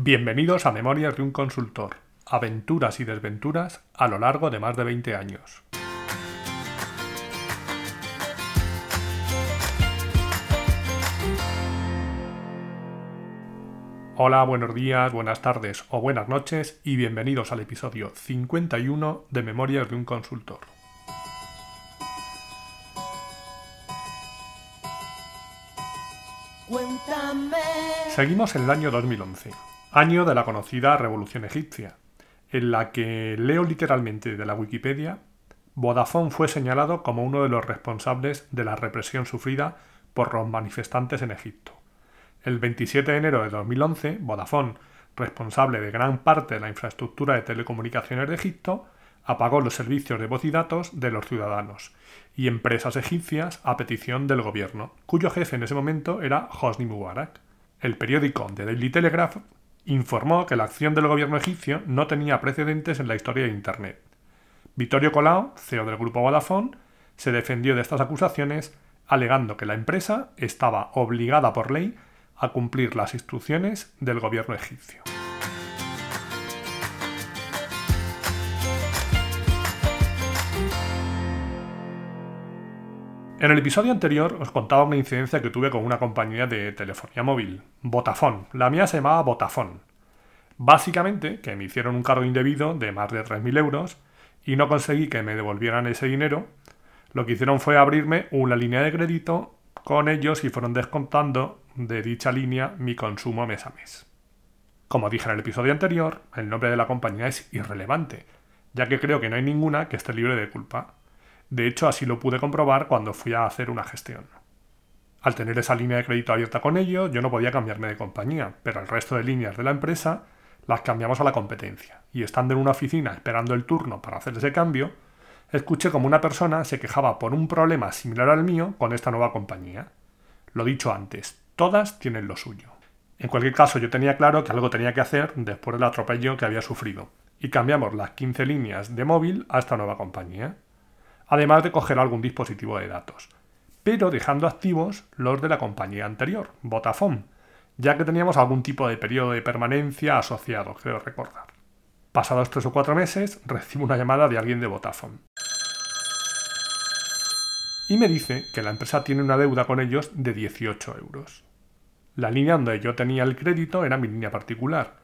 Bienvenidos a Memorias de un consultor, aventuras y desventuras a lo largo de más de 20 años. Hola, buenos días, buenas tardes o buenas noches y bienvenidos al episodio 51 de Memorias de un consultor. Seguimos en el año 2011 año de la conocida Revolución Egipcia, en la que leo literalmente de la Wikipedia, Vodafone fue señalado como uno de los responsables de la represión sufrida por los manifestantes en Egipto. El 27 de enero de 2011, Vodafone, responsable de gran parte de la infraestructura de telecomunicaciones de Egipto, apagó los servicios de voz y datos de los ciudadanos y empresas egipcias a petición del gobierno, cuyo jefe en ese momento era Hosni Mubarak. El periódico The Daily Telegraph informó que la acción del gobierno egipcio no tenía precedentes en la historia de Internet. Vittorio Colao, CEO del grupo Vodafone, se defendió de estas acusaciones alegando que la empresa estaba obligada por ley a cumplir las instrucciones del gobierno egipcio. En el episodio anterior os contaba una incidencia que tuve con una compañía de telefonía móvil, Vodafone. La mía se llamaba Vodafone. Básicamente, que me hicieron un cargo indebido de más de 3.000 euros y no conseguí que me devolvieran ese dinero. Lo que hicieron fue abrirme una línea de crédito con ellos y fueron descontando de dicha línea mi consumo mes a mes. Como dije en el episodio anterior, el nombre de la compañía es irrelevante, ya que creo que no hay ninguna que esté libre de culpa. De hecho, así lo pude comprobar cuando fui a hacer una gestión. Al tener esa línea de crédito abierta con ellos, yo no podía cambiarme de compañía, pero el resto de líneas de la empresa las cambiamos a la competencia. Y estando en una oficina esperando el turno para hacer ese cambio, escuché como una persona se quejaba por un problema similar al mío con esta nueva compañía. Lo dicho antes, todas tienen lo suyo. En cualquier caso, yo tenía claro que algo tenía que hacer después del atropello que había sufrido, y cambiamos las 15 líneas de móvil a esta nueva compañía además de coger algún dispositivo de datos, pero dejando activos los de la compañía anterior, Vodafone, ya que teníamos algún tipo de periodo de permanencia asociado, creo recordar. Pasados tres o cuatro meses, recibo una llamada de alguien de Vodafone. Y me dice que la empresa tiene una deuda con ellos de 18 euros. La línea donde yo tenía el crédito era mi línea particular,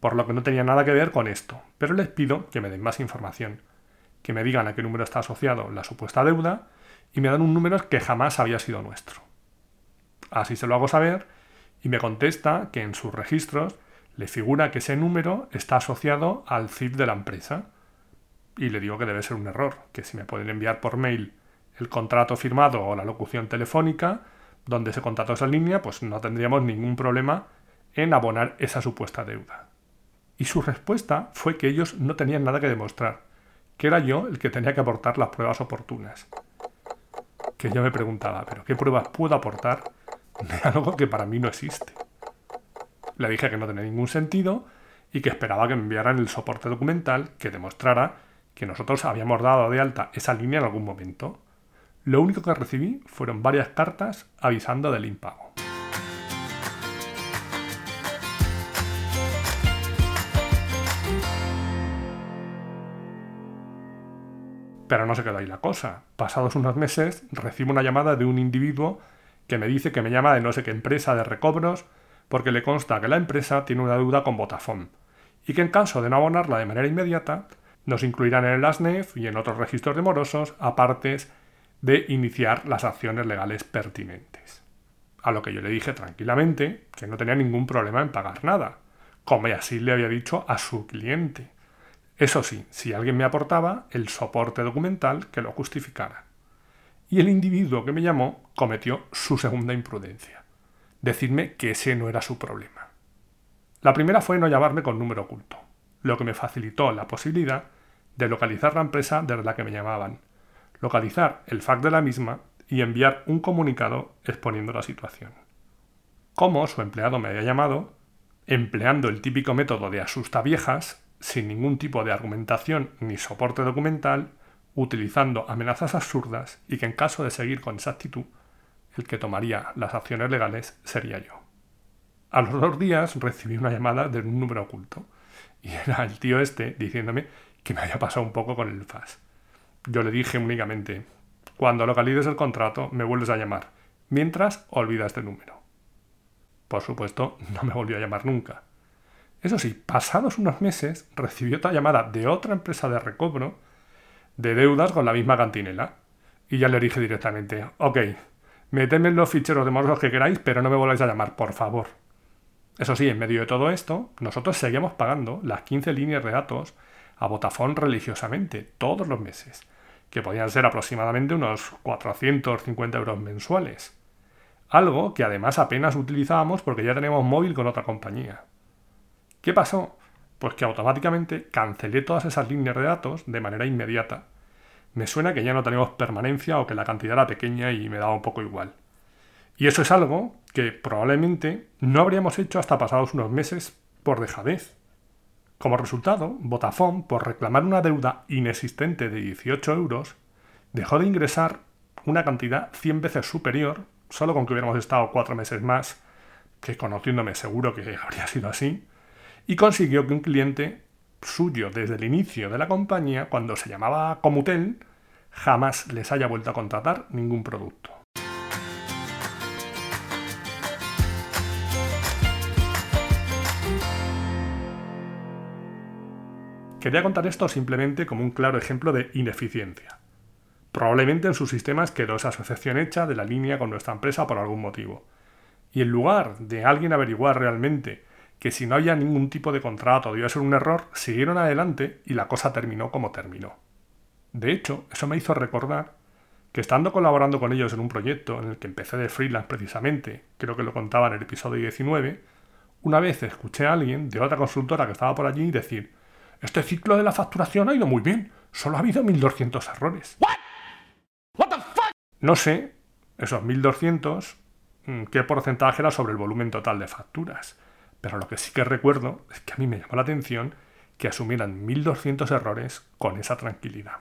por lo que no tenía nada que ver con esto, pero les pido que me den más información que me digan a qué número está asociado la supuesta deuda y me dan un número que jamás había sido nuestro. Así se lo hago saber y me contesta que en sus registros le figura que ese número está asociado al CIF de la empresa. Y le digo que debe ser un error, que si me pueden enviar por mail el contrato firmado o la locución telefónica donde se contrató esa línea, pues no tendríamos ningún problema en abonar esa supuesta deuda. Y su respuesta fue que ellos no tenían nada que demostrar, que era yo el que tenía que aportar las pruebas oportunas. Que yo me preguntaba, ¿pero qué pruebas puedo aportar de algo que para mí no existe? Le dije que no tenía ningún sentido y que esperaba que me enviaran el soporte documental que demostrara que nosotros habíamos dado de alta esa línea en algún momento. Lo único que recibí fueron varias cartas avisando del impago. Pero no se quedó ahí la cosa. Pasados unos meses recibo una llamada de un individuo que me dice que me llama de no sé qué empresa de recobros porque le consta que la empresa tiene una deuda con Vodafone y que en caso de no abonarla de manera inmediata nos incluirán en el ASNEF y en otros registros de morosos aparte de iniciar las acciones legales pertinentes. A lo que yo le dije tranquilamente que no tenía ningún problema en pagar nada, como así le había dicho a su cliente. Eso sí, si alguien me aportaba el soporte documental que lo justificara. Y el individuo que me llamó cometió su segunda imprudencia. Decirme que ese no era su problema. La primera fue no llamarme con número oculto, lo que me facilitó la posibilidad de localizar la empresa desde la que me llamaban, localizar el fax de la misma y enviar un comunicado exponiendo la situación. Como su empleado me había llamado, empleando el típico método de asusta viejas, sin ningún tipo de argumentación ni soporte documental, utilizando amenazas absurdas y que en caso de seguir con esa actitud, el que tomaría las acciones legales sería yo. A los dos días recibí una llamada de un número oculto. Y era el tío este diciéndome que me había pasado un poco con el FAS. Yo le dije únicamente, cuando localices el contrato me vuelves a llamar. Mientras, olvida este número. Por supuesto, no me volvió a llamar nunca. Eso sí, pasados unos meses, recibió otra llamada de otra empresa de recobro de deudas con la misma cantinela. Y ya le dije directamente, ok, metedme los ficheros de morosos que queráis, pero no me volváis a llamar, por favor. Eso sí, en medio de todo esto, nosotros seguíamos pagando las 15 líneas de datos a Vodafone religiosamente, todos los meses, que podían ser aproximadamente unos 450 euros mensuales. Algo que además apenas utilizábamos porque ya tenemos móvil con otra compañía. ¿Qué pasó? Pues que automáticamente cancelé todas esas líneas de datos de manera inmediata. Me suena que ya no tenemos permanencia o que la cantidad era pequeña y me daba un poco igual. Y eso es algo que probablemente no habríamos hecho hasta pasados unos meses por dejadez. Como resultado, Vodafone, por reclamar una deuda inexistente de 18 euros, dejó de ingresar una cantidad 100 veces superior, solo con que hubiéramos estado cuatro meses más, que conociéndome seguro que habría sido así, y consiguió que un cliente suyo desde el inicio de la compañía, cuando se llamaba Comutel, jamás les haya vuelto a contratar ningún producto. Quería contar esto simplemente como un claro ejemplo de ineficiencia. Probablemente en sus sistemas quedó esa asociación hecha de la línea con nuestra empresa por algún motivo. Y en lugar de alguien averiguar realmente que si no había ningún tipo de contrato debía ser un error, siguieron adelante y la cosa terminó como terminó. De hecho, eso me hizo recordar que estando colaborando con ellos en un proyecto en el que empecé de freelance precisamente, creo que lo contaba en el episodio 19, una vez escuché a alguien de otra consultora que estaba por allí decir este ciclo de la facturación ha ido muy bien. Solo ha habido 1200 errores. No sé, esos 1200, mm, qué porcentaje era sobre el volumen total de facturas. Pero lo que sí que recuerdo es que a mí me llamó la atención que asumieran 1200 errores con esa tranquilidad.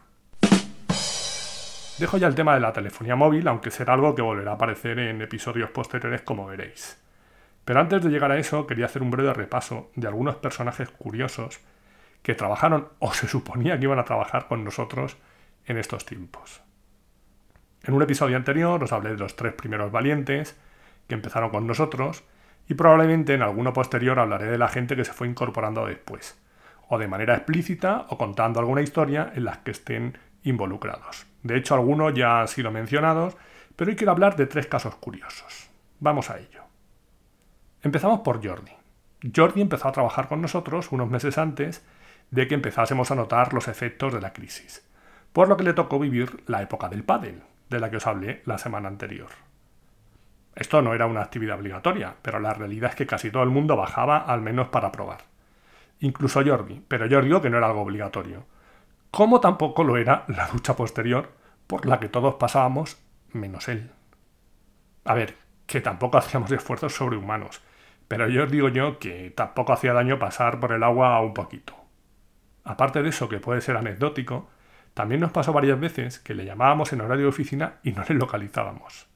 Dejo ya el tema de la telefonía móvil, aunque será algo que volverá a aparecer en episodios posteriores como veréis. Pero antes de llegar a eso, quería hacer un breve repaso de algunos personajes curiosos que trabajaron o se suponía que iban a trabajar con nosotros en estos tiempos. En un episodio anterior os hablé de los tres primeros valientes que empezaron con nosotros y probablemente en alguno posterior hablaré de la gente que se fue incorporando después, o de manera explícita o contando alguna historia en la que estén involucrados. De hecho, algunos ya han sido mencionados, pero hoy quiero hablar de tres casos curiosos. Vamos a ello. Empezamos por Jordi. Jordi empezó a trabajar con nosotros unos meses antes de que empezásemos a notar los efectos de la crisis, por lo que le tocó vivir la época del pádel, de la que os hablé la semana anterior. Esto no era una actividad obligatoria, pero la realidad es que casi todo el mundo bajaba al menos para probar. Incluso Jordi, pero yo digo que no era algo obligatorio. Como tampoco lo era la ducha posterior, por la que todos pasábamos, menos él. A ver, que tampoco hacíamos esfuerzos sobrehumanos, pero yo os digo yo que tampoco hacía daño pasar por el agua un poquito. Aparte de eso, que puede ser anecdótico, también nos pasó varias veces que le llamábamos en horario de oficina y no le localizábamos.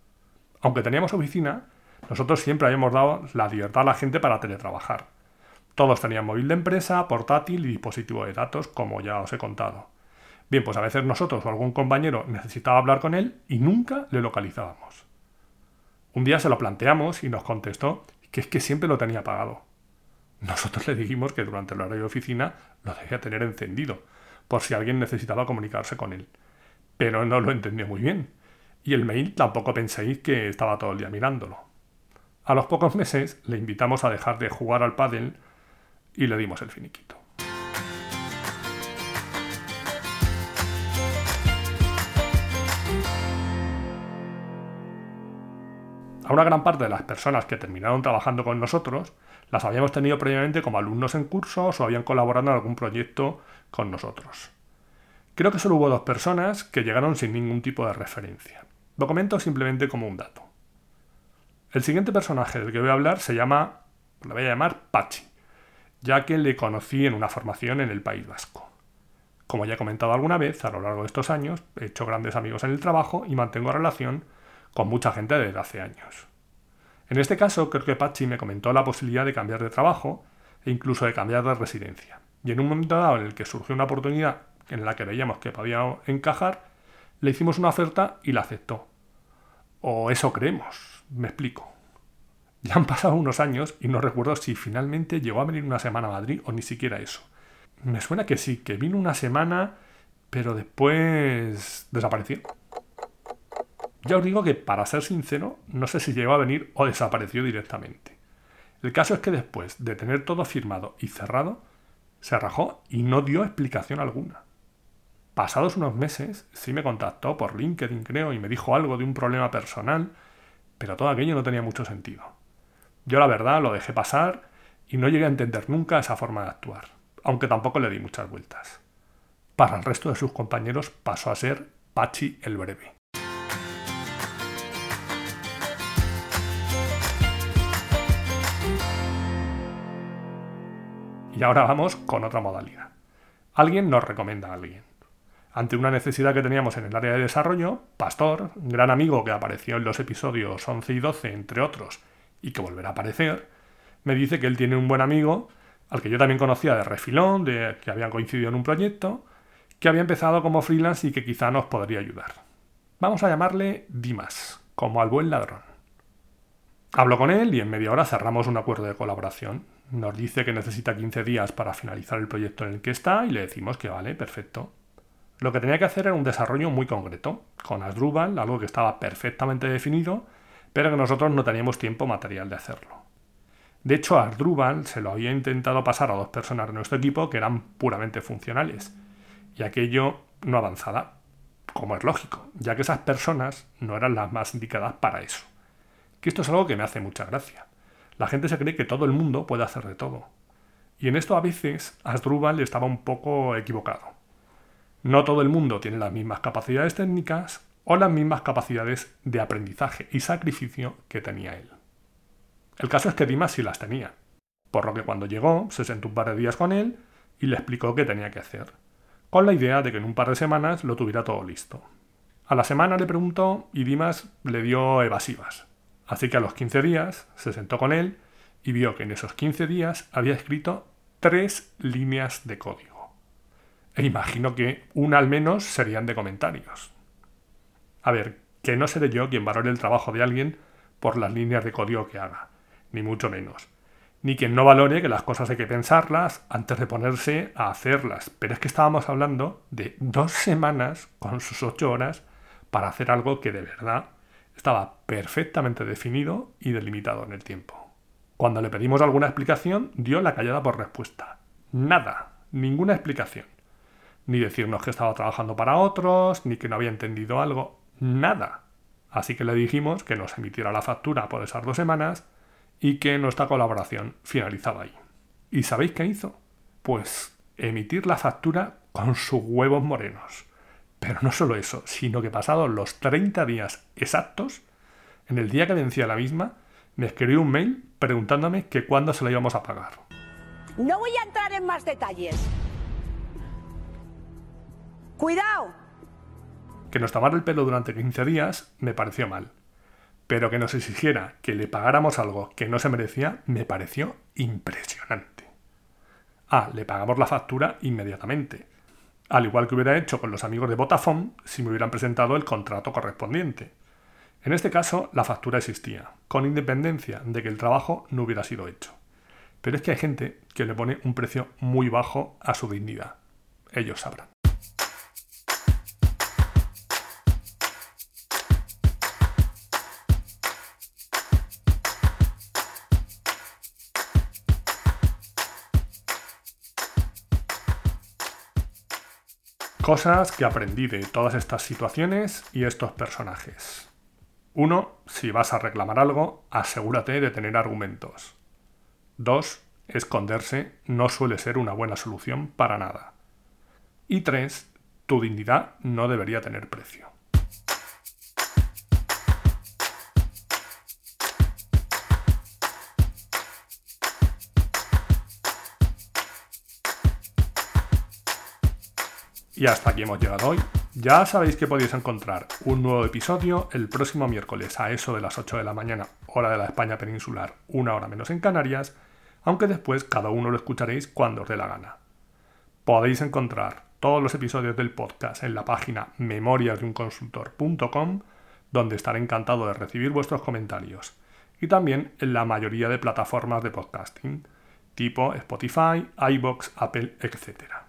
Aunque teníamos oficina, nosotros siempre habíamos dado la libertad a la gente para teletrabajar. Todos tenían móvil de empresa, portátil y dispositivo de datos, como ya os he contado. Bien, pues a veces nosotros o algún compañero necesitaba hablar con él y nunca le localizábamos. Un día se lo planteamos y nos contestó que es que siempre lo tenía apagado. Nosotros le dijimos que durante el horario de oficina lo debía tener encendido, por si alguien necesitaba comunicarse con él. Pero no lo entendió muy bien. Y el mail tampoco penséis que estaba todo el día mirándolo. A los pocos meses le invitamos a dejar de jugar al pádel y le dimos el finiquito. A una gran parte de las personas que terminaron trabajando con nosotros las habíamos tenido previamente como alumnos en cursos o habían colaborado en algún proyecto con nosotros. Creo que solo hubo dos personas que llegaron sin ningún tipo de referencia. Lo comento simplemente como un dato. El siguiente personaje del que voy a hablar se llama, lo voy a llamar Pachi, ya que le conocí en una formación en el País Vasco. Como ya he comentado alguna vez, a lo largo de estos años he hecho grandes amigos en el trabajo y mantengo relación con mucha gente desde hace años. En este caso, creo que Pachi me comentó la posibilidad de cambiar de trabajo e incluso de cambiar de residencia. Y en un momento dado en el que surgió una oportunidad en la que veíamos que podía encajar, le hicimos una oferta y la aceptó. O eso creemos, me explico. Ya han pasado unos años y no recuerdo si finalmente llegó a venir una semana a Madrid o ni siquiera eso. Me suena que sí, que vino una semana, pero después desapareció. Ya os digo que, para ser sincero, no sé si llegó a venir o desapareció directamente. El caso es que después de tener todo firmado y cerrado, se rajó y no dio explicación alguna. Pasados unos meses, sí me contactó por LinkedIn, creo, y me dijo algo de un problema personal, pero todo aquello no tenía mucho sentido. Yo la verdad lo dejé pasar y no llegué a entender nunca esa forma de actuar, aunque tampoco le di muchas vueltas. Para el resto de sus compañeros pasó a ser Pachi el breve. Y ahora vamos con otra modalidad. Alguien nos recomienda a alguien. Ante una necesidad que teníamos en el área de desarrollo, Pastor, gran amigo que apareció en los episodios 11 y 12, entre otros, y que volverá a aparecer, me dice que él tiene un buen amigo, al que yo también conocía de refilón, de que habían coincidido en un proyecto, que había empezado como freelance y que quizá nos podría ayudar. Vamos a llamarle Dimas, como al buen ladrón. Hablo con él y en media hora cerramos un acuerdo de colaboración. Nos dice que necesita 15 días para finalizar el proyecto en el que está y le decimos que vale, perfecto. Lo que tenía que hacer era un desarrollo muy concreto, con Asdrubal, algo que estaba perfectamente definido, pero que nosotros no teníamos tiempo material de hacerlo. De hecho, a se lo había intentado pasar a dos personas de nuestro equipo que eran puramente funcionales, y aquello no avanzaba, como es lógico, ya que esas personas no eran las más indicadas para eso. Que esto es algo que me hace mucha gracia. La gente se cree que todo el mundo puede hacer de todo. Y en esto a veces Asdrúbal estaba un poco equivocado. No todo el mundo tiene las mismas capacidades técnicas o las mismas capacidades de aprendizaje y sacrificio que tenía él. El caso es que Dimas sí las tenía, por lo que cuando llegó se sentó un par de días con él y le explicó qué tenía que hacer, con la idea de que en un par de semanas lo tuviera todo listo. A la semana le preguntó y Dimas le dio evasivas. Así que a los 15 días se sentó con él y vio que en esos 15 días había escrito tres líneas de código. E imagino que una al menos serían de comentarios. A ver, que no seré yo quien valore el trabajo de alguien por las líneas de código que haga, ni mucho menos. Ni quien no valore que las cosas hay que pensarlas antes de ponerse a hacerlas. Pero es que estábamos hablando de dos semanas con sus ocho horas para hacer algo que de verdad estaba perfectamente definido y delimitado en el tiempo. Cuando le pedimos alguna explicación, dio la callada por respuesta. Nada, ninguna explicación. Ni decirnos que estaba trabajando para otros, ni que no había entendido algo, nada. Así que le dijimos que nos emitiera la factura por esas dos semanas y que nuestra colaboración finalizaba ahí. ¿Y sabéis qué hizo? Pues emitir la factura con sus huevos morenos. Pero no solo eso, sino que pasados los 30 días exactos, en el día que vencía la misma, me escribió un mail preguntándome que cuándo se la íbamos a pagar. No voy a entrar en más detalles. ¡Cuidado! Que nos tomara el pelo durante 15 días me pareció mal. Pero que nos exigiera que le pagáramos algo que no se merecía me pareció impresionante. Ah, le pagamos la factura inmediatamente al igual que hubiera hecho con los amigos de Vodafone si me hubieran presentado el contrato correspondiente. En este caso, la factura existía, con independencia de que el trabajo no hubiera sido hecho. Pero es que hay gente que le pone un precio muy bajo a su dignidad. Ellos sabrán. Cosas que aprendí de todas estas situaciones y estos personajes. 1. Si vas a reclamar algo, asegúrate de tener argumentos. 2. Esconderse no suele ser una buena solución para nada. Y 3. Tu dignidad no debería tener precio. Y hasta aquí hemos llegado hoy. Ya sabéis que podéis encontrar un nuevo episodio el próximo miércoles a eso de las 8 de la mañana, hora de la España peninsular, una hora menos en Canarias, aunque después cada uno lo escucharéis cuando os dé la gana. Podéis encontrar todos los episodios del podcast en la página memoriasdeunconsultor.com, donde estaré encantado de recibir vuestros comentarios, y también en la mayoría de plataformas de podcasting, tipo Spotify, iBox, Apple, etc.